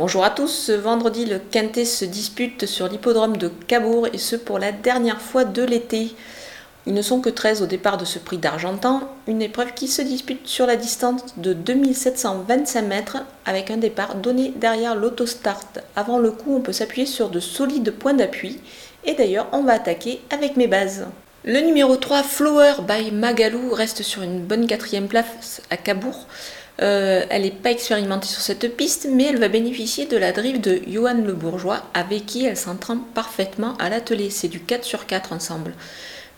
Bonjour à tous, ce vendredi le Quintet se dispute sur l'hippodrome de Cabourg et ce pour la dernière fois de l'été. Ils ne sont que 13 au départ de ce prix d'Argentan, une épreuve qui se dispute sur la distance de 2725 mètres avec un départ donné derrière l'autostart. Avant le coup, on peut s'appuyer sur de solides points d'appui et d'ailleurs, on va attaquer avec mes bases. Le numéro 3, Flower by Magalou, reste sur une bonne quatrième place à Cabourg. Euh, elle n'est pas expérimentée sur cette piste, mais elle va bénéficier de la drive de Johan Le Bourgeois, avec qui elle s'entraîne parfaitement à l'atelier. C'est du 4 sur 4 ensemble.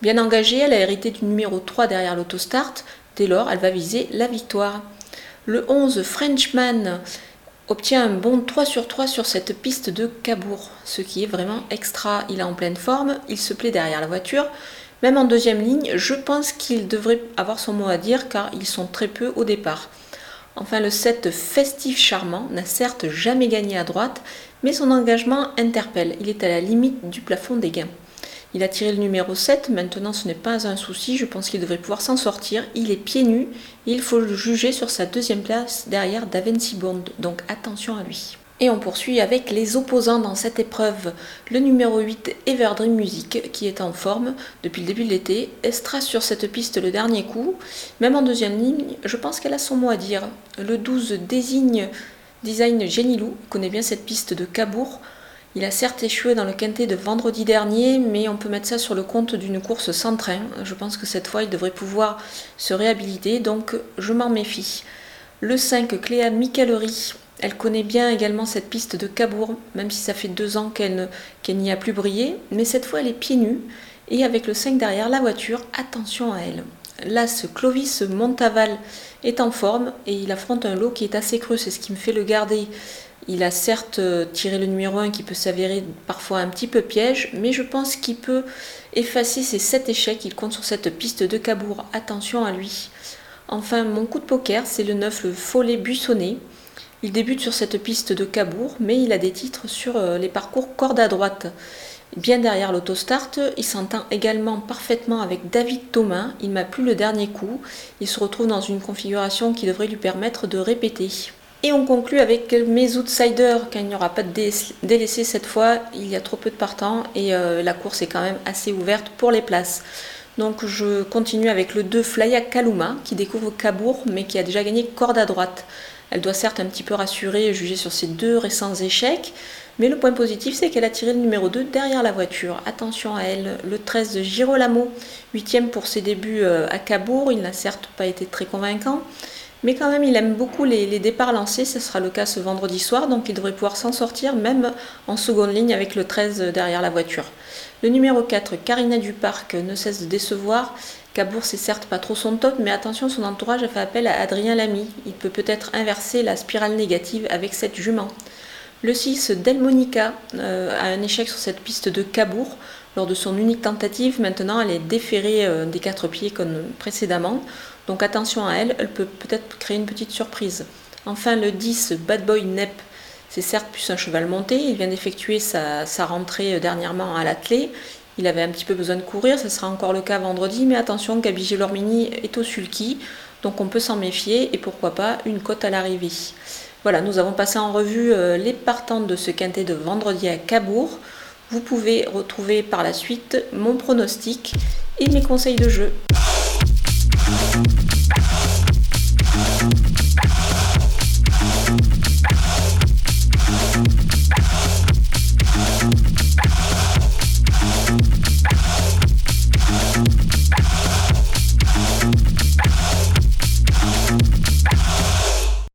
Bien engagée, elle a hérité du numéro 3 derrière l'autostart. Dès lors, elle va viser la victoire. Le 11, Frenchman, obtient un bon 3 sur 3 sur cette piste de Cabourg, ce qui est vraiment extra. Il est en pleine forme, il se plaît derrière la voiture. Même en deuxième ligne, je pense qu'il devrait avoir son mot à dire car ils sont très peu au départ. Enfin, le 7 festif charmant n'a certes jamais gagné à droite, mais son engagement interpelle. Il est à la limite du plafond des gains. Il a tiré le numéro 7, maintenant ce n'est pas un souci, je pense qu'il devrait pouvoir s'en sortir. Il est pieds nus et il faut le juger sur sa deuxième place derrière Davency Bond, donc attention à lui. Et on poursuit avec les opposants dans cette épreuve. Le numéro 8, Everdream Music, qui est en forme depuis le début de l'été, Estra sur cette piste le dernier coup. Même en deuxième ligne, je pense qu'elle a son mot à dire. Le 12, Désigne Design Genilou, connaît bien cette piste de Cabourg. Il a certes échoué dans le quintet de vendredi dernier, mais on peut mettre ça sur le compte d'une course sans train. Je pense que cette fois, il devrait pouvoir se réhabiliter, donc je m'en méfie. Le 5, Cléa Micalery. Elle connaît bien également cette piste de Cabourg, même si ça fait deux ans qu'elle n'y a plus brillé. Mais cette fois, elle est pieds nus. Et avec le 5 derrière la voiture, attention à elle. Là, ce Clovis Montaval est en forme et il affronte un lot qui est assez creux. C'est ce qui me fait le garder. Il a certes euh, tiré le numéro 1 qui peut s'avérer parfois un petit peu piège, mais je pense qu'il peut effacer ses 7 échecs. Il compte sur cette piste de Cabourg. Attention à lui. Enfin, mon coup de poker, c'est le 9, le Follet Buissonnet. Il débute sur cette piste de Cabourg, mais il a des titres sur euh, les parcours corde à droite. Bien derrière l'autostart, il s'entend également parfaitement avec David Thomas. Il m'a plu le dernier coup. Il se retrouve dans une configuration qui devrait lui permettre de répéter. Et on conclut avec mes outsiders, car il n'y aura pas de délaissé cette fois, il y a trop peu de partants et euh, la course est quand même assez ouverte pour les places. Donc je continue avec le 2 Flya Kaluma qui découvre Cabourg mais qui a déjà gagné corde à droite. Elle doit certes un petit peu rassurer et juger sur ses deux récents échecs, mais le point positif c'est qu'elle a tiré le numéro 2 derrière la voiture. Attention à elle, le 13 de Girolamo, 8 pour ses débuts euh, à Cabourg, il n'a certes pas été très convaincant. Mais quand même, il aime beaucoup les, départs lancés. Ce sera le cas ce vendredi soir, donc il devrait pouvoir s'en sortir même en seconde ligne avec le 13 derrière la voiture. Le numéro 4, Karina Duparc, ne cesse de décevoir. Cabourg, c'est certes pas trop son top, mais attention, son entourage a fait appel à Adrien Lamy. Il peut peut-être inverser la spirale négative avec cette jument. Le 6, Delmonica, euh, a un échec sur cette piste de Cabourg. Lors de son unique tentative, maintenant, elle est déférée euh, des quatre pieds comme précédemment. Donc attention à elle, elle peut peut-être créer une petite surprise. Enfin, le 10, Bad Boy Nep, c'est certes plus un cheval monté. Il vient d'effectuer sa, rentrée euh, dernièrement à l'athlé. Il avait un petit peu besoin de courir, ce sera encore le cas vendredi, mais attention, Gabi Gelormini est au sulky, donc on peut s'en méfier et pourquoi pas une cote à l'arrivée. Voilà, nous avons passé en revue euh, les partantes de ce quintet de vendredi à Cabourg. Vous pouvez retrouver par la suite mon pronostic et mes conseils de jeu.